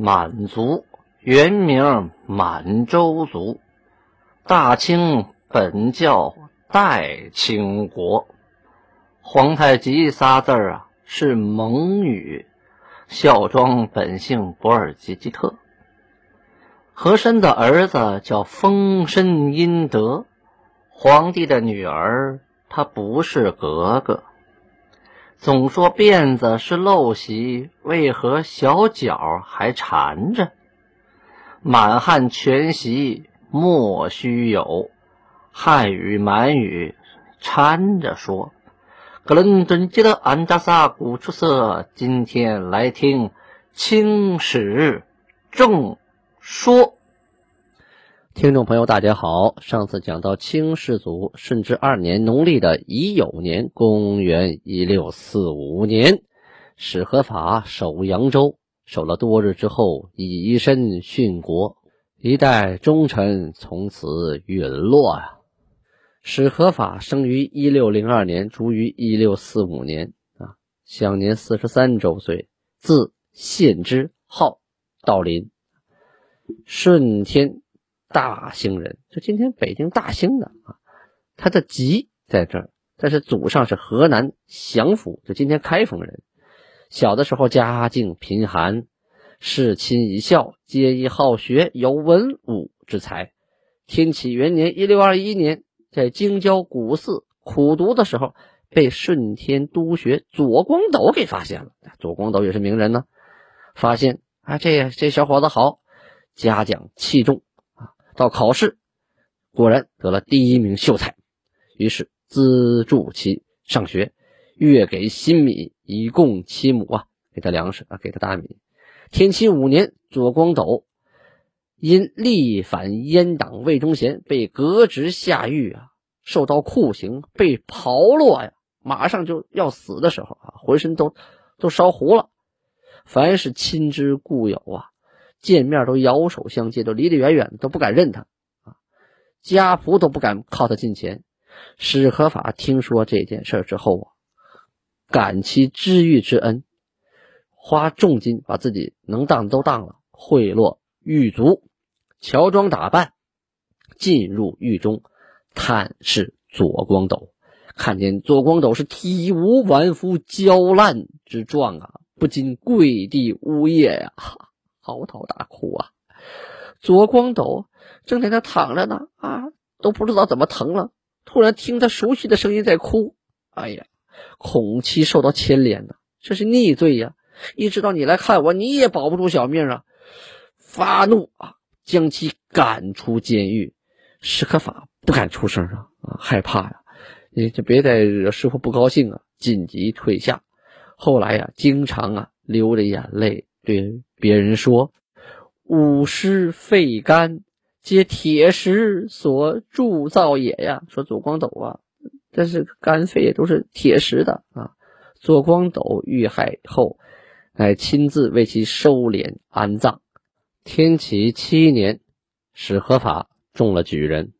满族，原名满洲族，大清本叫代清国。皇太极仨字儿啊是蒙语，孝庄本姓博尔济吉特。和珅的儿子叫丰绅殷德，皇帝的女儿她不是格格。总说辫子是陋习，为何小脚还缠着？满汉全席莫须有，汉语满语掺着说。格伦顿记得安达萨古出色，今天来听清史正说。听众朋友，大家好。上次讲到清世祖顺治二年农历的乙酉年，公元一六四五年，史可法守扬州，守了多日之后，以身殉国，一代忠臣从此陨落呀。史可法生于一六零二年，卒于一六四五年，啊，享年四十三周岁，字献之，号道林，顺天。大兴人，就今天北京大兴的啊，他的籍在这儿，但是祖上是河南祥府，就今天开封人。小的时候家境贫寒，世亲以孝，皆以好学，有文武之才。天启元年（一六二一年），在京郊古寺苦读的时候，被顺天督学左光斗给发现了。左光斗也是名人呢，发现啊，这这小伙子好，嘉奖器重。到考试，果然得了第一名秀才，于是资助其上学，月给新米以供其母啊，给他粮食啊，给他大米。天启五年，左光斗因力反阉党魏忠贤，被革职下狱啊，受到酷刑，被刨落呀，马上就要死的时候啊，浑身都都烧糊了。凡是亲之故友啊。见面都摇手相接，都离得远远的，都不敢认他啊。家仆都不敢靠他近前。史可法听说这件事之后啊，感其知遇之恩，花重金把自己能当的都当了，贿赂狱卒，乔装打扮，进入狱中探视左光斗，看见左光斗是体无完肤、焦烂之状啊，不禁跪地呜咽呀。嚎啕大哭啊！左光斗正在那躺着呢，啊，都不知道怎么疼了。突然听他熟悉的声音在哭，哎呀，恐其受到牵连呢，这是逆罪呀！一知道你来看我，你也保不住小命啊！发怒啊，将其赶出监狱。史可法不敢出声啊，啊，害怕呀，你就别再惹师傅不高兴啊，紧急退下。后来呀，经常啊，流着眼泪对。别人说，五尸废肝，皆铁石所铸造也呀。说左光斗啊，但是肝肺都是铁石的啊。左光斗遇害后，乃亲自为其收敛安葬。天启七年，史可法中了举人。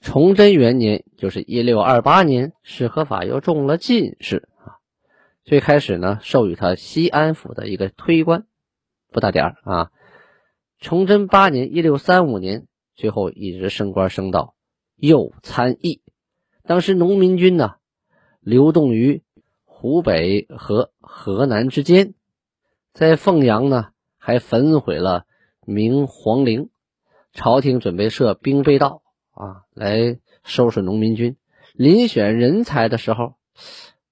崇祯元年，就是一六二八年，史可法又中了进士啊。最开始呢，授予他西安府的一个推官。不大点儿啊！崇祯八年（一六三五年），最后一直升官升到右参议。当时农民军呢，流动于湖北和河南之间，在凤阳呢，还焚毁了明皇陵。朝廷准备设兵备道啊，来收拾农民军。遴选人才的时候，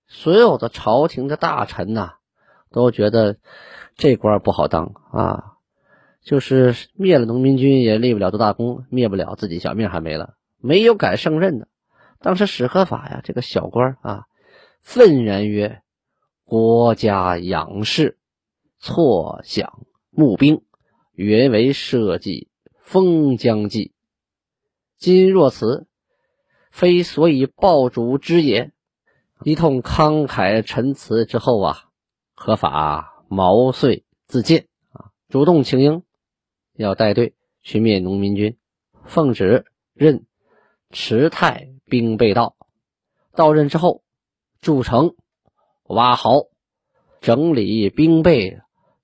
所有的朝廷的大臣呐，都觉得。这官不好当啊，就是灭了农民军也立不了多大功，灭不了自己小命还没了，没有敢胜任的。当时史可法呀，这个小官啊，愤然曰：“国家养士，错想募兵，原为社稷封疆计。今若此，非所以报主之也。”一通慷慨陈词之后啊，可法。毛遂自荐啊，主动请缨，要带队去灭农民军。奉旨任池太兵备道。到任之后，筑城、挖壕、整理兵备、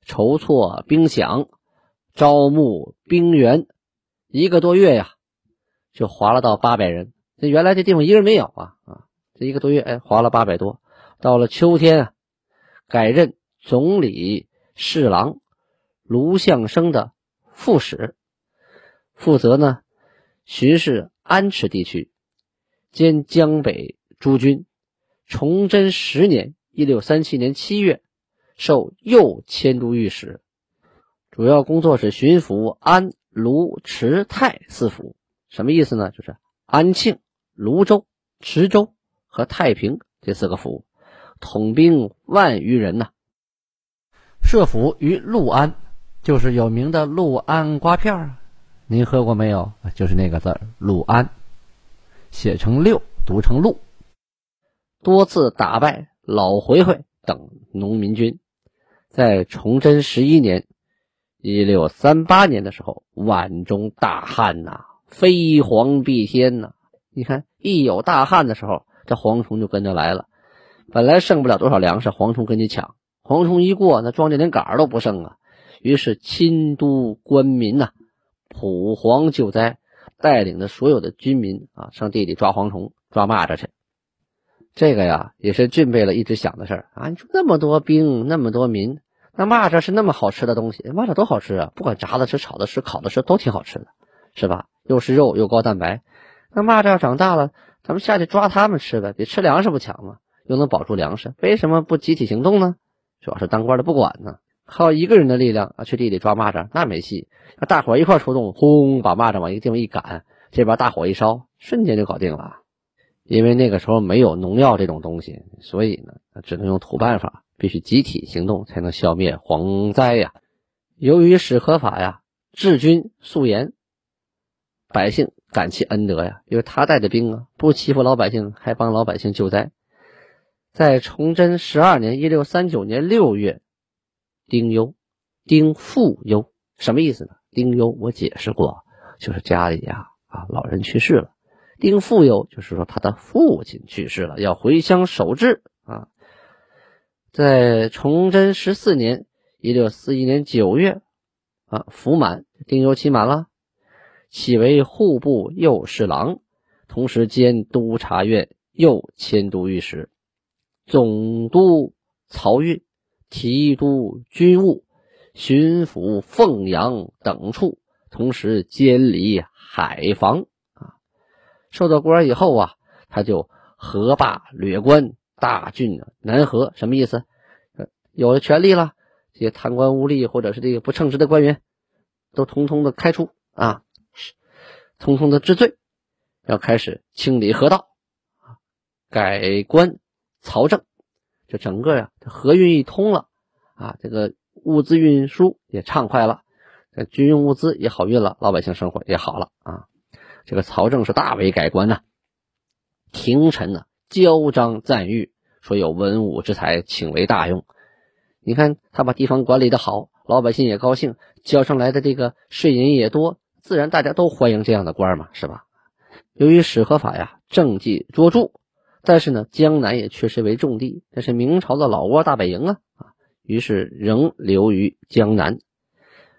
筹措兵饷，招募兵员，一个多月呀，就划了到八百人。这原来这地方一个人没有啊啊！这一个多月，哎，划了八百多。到了秋天啊，改任总理侍郎卢象升的副使，负责呢巡视安池地区，兼江北诸军。崇祯十年（一六三七年七月），授右迁都御史，主要工作是巡抚安、卢、池、泰四府。什么意思呢？就是安庆、泸州、池州和太平这四个府，统兵万余人呐。设府于六安，就是有名的六安瓜片儿。您喝过没有？就是那个字儿“六安”，写成六，读成陆。多次打败老回回等农民军，在崇祯十一年（一六三八年）的时候，皖中大旱呐，飞蝗蔽天呐。你看，一有大旱的时候，这蝗虫就跟着来了。本来剩不了多少粮食，蝗虫跟你抢。蝗虫一过，那庄稼连杆儿都不剩啊。于是钦都官民呐，普蝗救灾，带领着所有的军民啊，上地里抓蝗虫、抓蚂蚱去。这个呀，也是俊贝勒一直想的事儿啊！你说那么多兵，那么多民，那蚂蚱是那么好吃的东西，蚂蚱多好吃啊！不管炸的吃、炒的吃、烤的吃，都挺好吃的，是吧？又是肉又高蛋白。那蚂蚱要长大了，咱们下去抓它们吃呗，比吃粮食不强吗？又能保住粮食，为什么不集体行动呢？主要是当官的不管呢，靠一个人的力量啊，去地里抓蚂蚱那没戏。那大伙一块出动，轰，把蚂蚱往一个地方一赶，这边大火一烧，瞬间就搞定了。因为那个时候没有农药这种东西，所以呢，只能用土办法，必须集体行动才能消灭蝗灾呀。由于史可法呀治军肃严，百姓感其恩德呀，因为他带的兵啊，不欺负老百姓，还帮老百姓救灾。在崇祯十二年（一六三九年）六月，丁忧，丁复忧，什么意思呢？丁忧我解释过，就是家里呀啊老人去世了。丁富有，就是说他的父亲去世了，要回乡守制啊。在崇祯十四年（一六四一年）九月，啊，服满，丁忧期满了，起为户部右侍郎，同时兼督察院右迁都御史，总督漕运，提督军务，巡抚凤阳等处，同时监理海防啊。受到官以后啊，他就河坝掠关，大郡南河，什么意思？有了权利了，这些贪官污吏或者是这个不称职的官员，都通通的开除啊，通通的治罪，要开始清理河道，改官漕政，这整个呀，这河运一通了啊，这个物资运输也畅快了，军用物资也好运了，老百姓生活也好了啊。这个曹政是大为改观呐，廷臣呢交章赞誉，说有文武之才，请为大用。你看他把地方管理的好，老百姓也高兴，交上来的这个税银也多，自然大家都欢迎这样的官嘛，是吧？由于史可法呀政绩卓著，但是呢江南也确实为重地，这是明朝的老窝大本营啊啊，于是仍留于江南。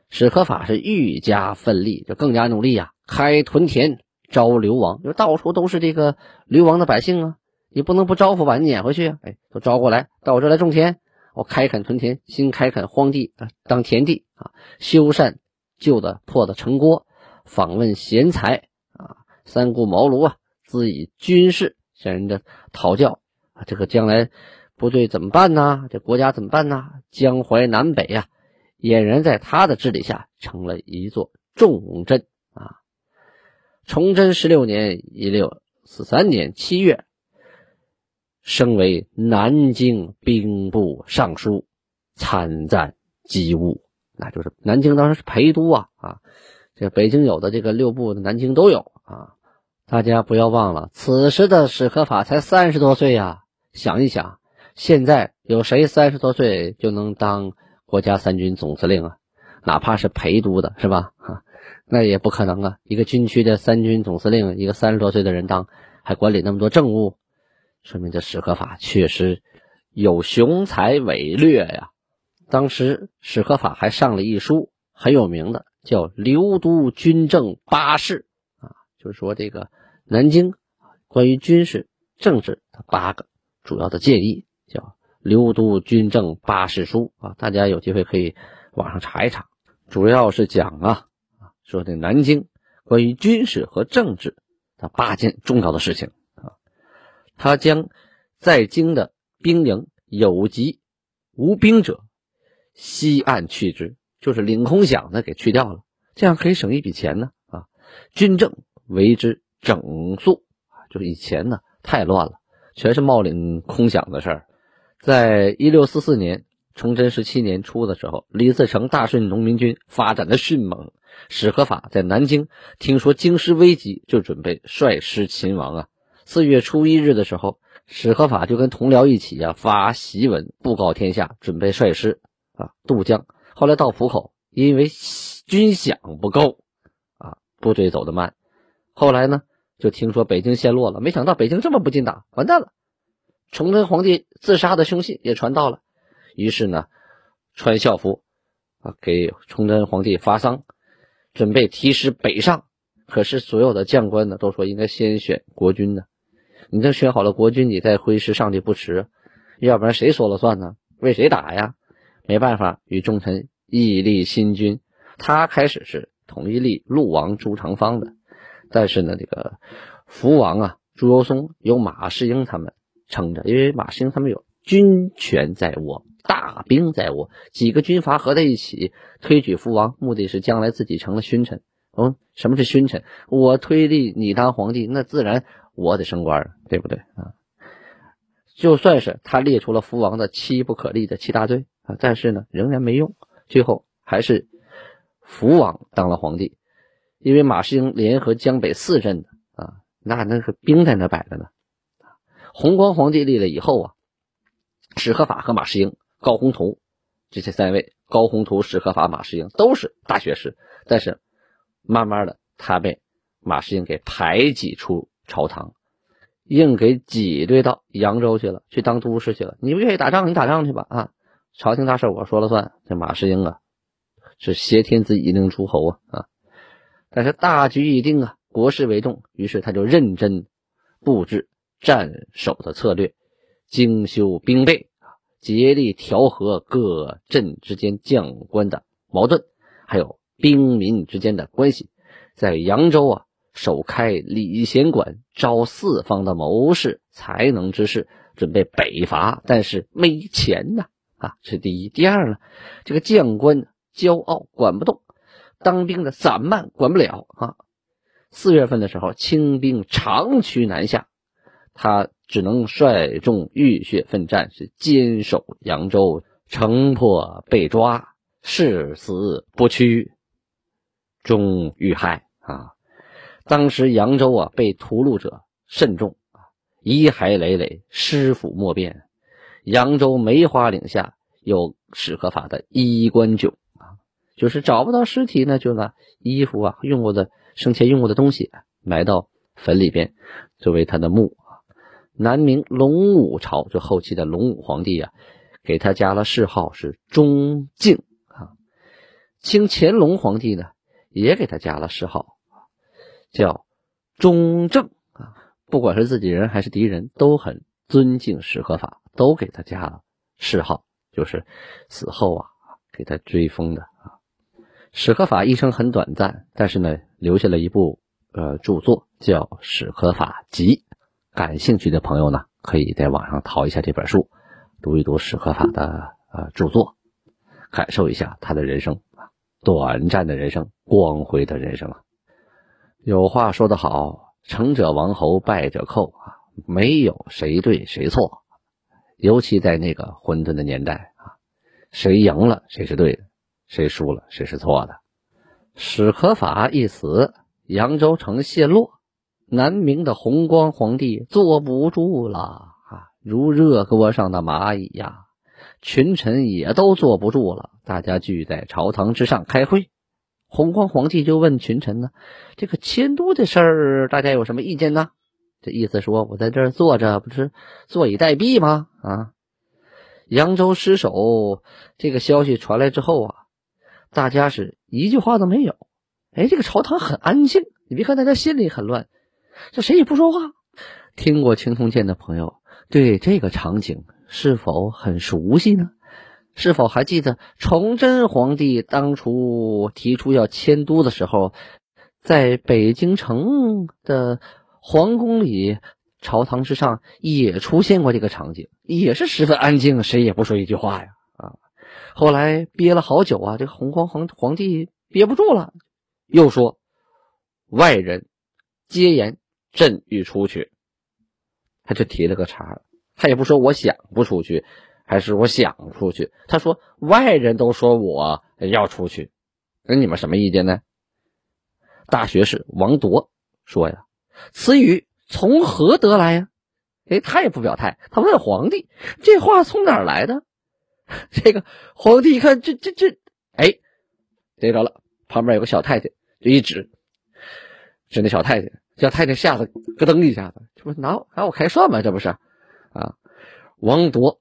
史可法是愈加奋力，就更加努力呀。开屯田招流亡，就到处都是这个流亡的百姓啊！你不能不招呼把人撵回去啊！哎，都招过来到我这来种田，我开垦屯田，新开垦荒地啊，当田地啊，修缮旧的破的城郭，访问贤才啊，三顾茅庐啊，自以军事向人家讨教啊，这个将来部队怎么办呢？这国家怎么办呢？江淮南北呀，俨然在他的治理下成了一座重镇啊。崇祯十六年（一六四三年）七月，升为南京兵部尚书，参赞机务，那就是南京当时是陪都啊啊！这北京有的这个六部，南京都有啊。大家不要忘了，此时的史可法才三十多岁呀。想一想，现在有谁三十多岁就能当国家三军总司令啊？哪怕是陪都的，是吧？哈。那也不可能啊！一个军区的三军总司令，一个三十多岁的人当，还管理那么多政务，说明这史可法确实有雄才伟略呀。当时史可法还上了一书，很有名的，叫刘都军政八事，就是说这个南京关于军事政治的八个主要的建议，叫刘都军政八事书啊。大家有机会可以网上查一查，主要是讲啊啊，说这南京关于军事和政治的八件重要的事情啊。他将在京的兵营有籍无兵者，西岸去之。就是领空饷的给去掉了，这样可以省一笔钱呢啊！军政为之整肃，就是以前呢太乱了，全是冒领空饷的事儿。在一六四四年崇祯十七年初的时候，李自成大顺农民军发展的迅猛，史可法在南京听说京师危急，就准备率师勤王啊。四月初一日的时候，史可法就跟同僚一起啊发檄文布告天下，准备率师啊渡江。后来到浦口，因为军饷不够，啊，部队走得慢。后来呢，就听说北京陷落了，没想到北京这么不禁打，完蛋了。崇祯皇帝自杀的凶信也传到了，于是呢，穿校服，啊，给崇祯皇帝发丧，准备提师北上。可是所有的将官呢，都说应该先选国君呢。你这选好了国君，你再挥师上去不迟，要不然谁说了算呢？为谁打呀？没办法，与重臣议立新君。他开始是统一立陆王朱常方的，但是呢，这个福王啊，朱由崧由马士英他们撑着，因为马士英他们有军权在握，大兵在握，几个军阀合在一起推举福王，目的是将来自己成了勋臣。嗯，什么是勋臣？我推立你当皇帝，那自然我得升官，对不对啊？就算是他列出了福王的七不可立的七大罪。啊，但是呢，仍然没用，最后还是福王当了皇帝，因为马士英联合江北四镇的啊，那那个兵在那摆着呢。弘光皇帝立了以后啊，史可法和马士英、高宏图这些三位，高宏图、史可法、马士英都是大学士，但是慢慢的他被马士英给排挤出朝堂，硬给挤兑到扬州去了，去当都师去了。你不愿意打仗，你打仗去吧啊。朝廷大事我说了算，这马士英啊是挟天子以令诸侯啊啊！但是大局已定啊，国事为重，于是他就认真布置战守的策略，精修兵备啊，竭力调和各镇之间将官的矛盾，还有兵民之间的关系。在扬州啊，首开礼贤馆，招四方的谋士、才能之士，准备北伐，但是没钱呐。啊，这是第一。第二呢，这个将官骄傲，管不动；当兵的散漫，管不了啊。四月份的时候，清兵长驱南下，他只能率众浴血奋战，是坚守扬州，城破被抓，誓死不屈，终遇害啊。当时扬州啊，被屠戮者甚众啊，遗骸累累，尸腐莫辨。扬州梅花岭下有史可法的衣冠冢，就是找不到尸体呢，就拿衣服啊用过的生前用过的东西埋到坟里边，作为他的墓啊。南明隆武朝就后期的隆武皇帝啊，给他加了谥号是忠敬啊。清乾隆皇帝呢，也给他加了谥号叫忠正啊。不管是自己人还是敌人，都很尊敬史可法。都给他加了谥号，就是死后啊给他追封的啊。史可法一生很短暂，但是呢留下了一部呃著作叫《史可法集》，感兴趣的朋友呢可以在网上淘一下这本书，读一读史可法的呃著作，感受一下他的人生啊，短暂的人生，光辉的人生啊。有话说得好，成者王侯，败者寇啊，没有谁对谁错。尤其在那个混沌的年代啊，谁赢了谁是对的，谁输了谁是错的。史可法一死，扬州城陷落，南明的弘光皇帝坐不住了啊，如热锅上的蚂蚁呀，群臣也都坐不住了，大家聚在朝堂之上开会。弘光皇帝就问群臣呢：“这个迁都的事儿，大家有什么意见呢？”这意思说，我在这儿坐着，不是坐以待毙吗？啊，扬州失守这个消息传来之后啊，大家是一句话都没有。哎，这个朝堂很安静，你别看大家心里很乱，这谁也不说话。听过青铜剑的朋友，对这个场景是否很熟悉呢？是否还记得崇祯皇帝当初提出要迁都的时候，在北京城的皇宫里，朝堂之上也出现过这个场景，也是十分安静，谁也不说一句话呀。后来憋了好久啊，这个洪光皇皇帝憋不住了。又说：“外人皆言朕欲出去。”他就提了个茬，他也不说我想不出去，还是我想出去。他说：“外人都说我要出去，那你们什么意见呢？”大学士王铎说：“呀，此语从何得来呀？”哎，他也不表态，他问皇帝：“这话从哪儿来的？” 这个皇帝一看，这这这，哎，逮着了，旁边有个小太监。就一指，指那小太监，小太监吓得咯噔一下子，这不拿拿我开涮吗？这不是啊？王铎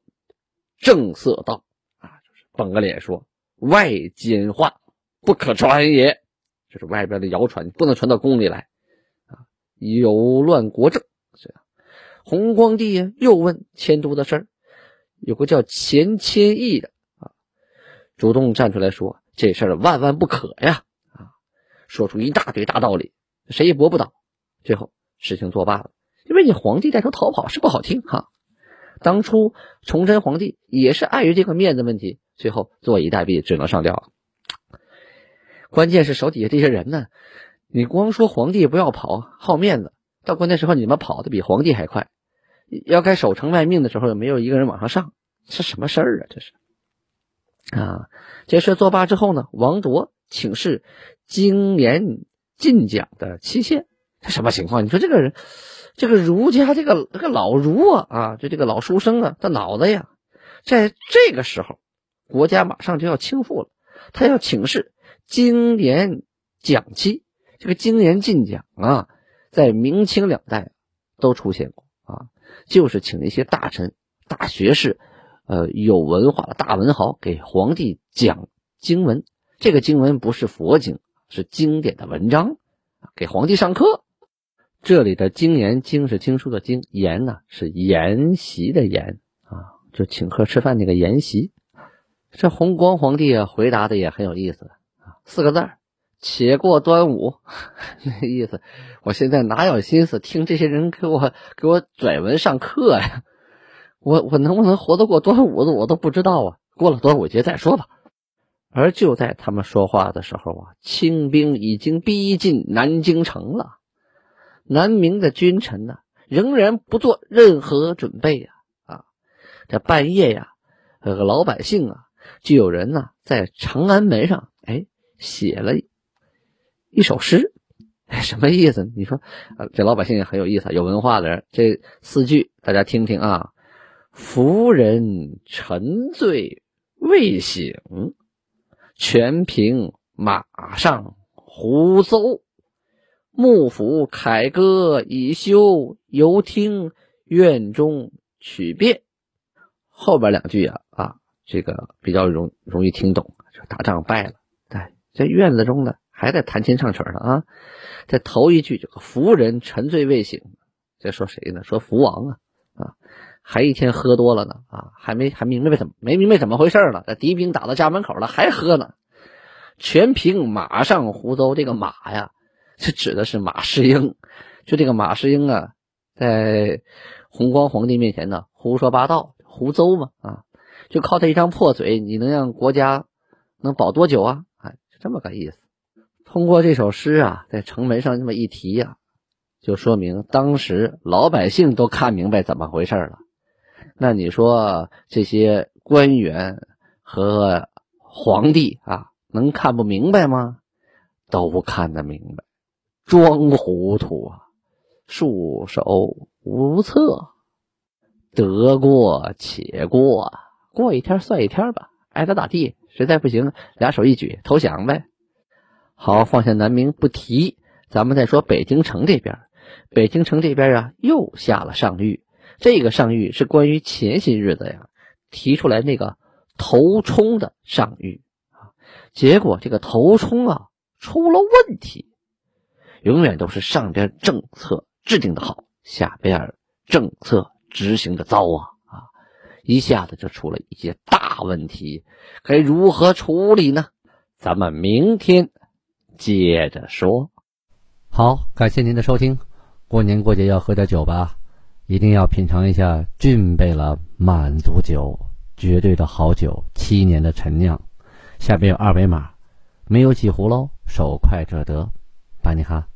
正色道：“啊，就是绷个脸说，外奸话不可传也，就是外边的谣传，不能传到宫里来啊，有乱国政。”这样，弘光帝呀又问迁都的事儿，有个叫钱谦益的啊，主动站出来说：“这事儿万万不可呀。”啊说出一大堆大道理，谁也驳不倒。最后事情作罢了，因为你皇帝带头逃跑是不好听哈。当初崇祯皇帝也是碍于这个面子问题，最后坐以待毙，只能上吊。关键是手底下这些人呢，你光说皇帝不要跑，好面子，到关键时候你们跑的比皇帝还快，要该守城卖命的时候，也没有一个人往上上，是什么事儿啊？这是啊，这事作罢之后呢，王铎请示。经年进讲的期限，这什么情况？你说这个人，这个儒家这个这个老儒啊啊，就这个老书生啊，他脑子呀，在这个时候，国家马上就要倾覆了，他要请示经年讲期。这个经年进讲啊，在明清两代都出现过啊，就是请那些大臣、大学士，呃，有文化的大文豪给皇帝讲经文。这个经文不是佛经。是经典的文章，给皇帝上课。这里的经言，经是经书的经，言呢是筵席的筵啊，就请客吃饭那个筵席。这弘光皇帝啊，回答的也很有意思啊，四个字儿：且过端午。那意思，我现在哪有心思听这些人给我给我拽文上课呀？我我能不能活得过端午的，我都不知道啊。过了端午节再说吧。而就在他们说话的时候啊，清兵已经逼近南京城了。南明的君臣呢，仍然不做任何准备呀！啊，这半夜呀，这个老百姓啊，就有人呢在长安门上，哎，写了一首诗。什么意思？你说，这老百姓也很有意思，有文化的人。这四句大家听听啊：夫人沉醉未醒。全凭马上胡诌，幕府凯歌已休，犹听院中曲变。后边两句啊啊，这个比较容容易听懂。就打仗败了，在在院子中呢，还在弹琴唱曲呢啊。这头一句，这个夫人沉醉未醒，在说谁呢？说福王啊啊，还一天喝多了呢啊，还没还明白怎么没明白怎么回事了。这敌兵打到家门口了，还喝呢。全凭马上胡诌，这个马呀，这指的是马士英。就这个马士英啊，在弘光皇帝面前呢，胡说八道，胡诌嘛啊，就靠他一张破嘴，你能让国家能保多久啊？哎，是这么个意思。通过这首诗啊，在城门上这么一提呀，就说明当时老百姓都看明白怎么回事了。那你说这些官员和皇帝啊？能看不明白吗？都看得明白，装糊涂啊，束手无策，得过且过，过一天算一天吧，爱咋咋地。实在不行，俩手一举投降呗。好，放下南明不提，咱们再说北京城这边。北京城这边啊，又下了上谕。这个上谕是关于前些日子呀提出来那个头冲的上谕。结果这个头冲啊出了问题。永远都是上边政策制定的好，下边政策执行的糟啊啊！一下子就出了一些大问题，该如何处理呢？咱们明天接着说。好，感谢您的收听。过年过节要喝点酒吧，一定要品尝一下俊贝勒满族酒，绝对的好酒，七年的陈酿。下边有二维码，没有几壶喽，手快者得，拜你哈。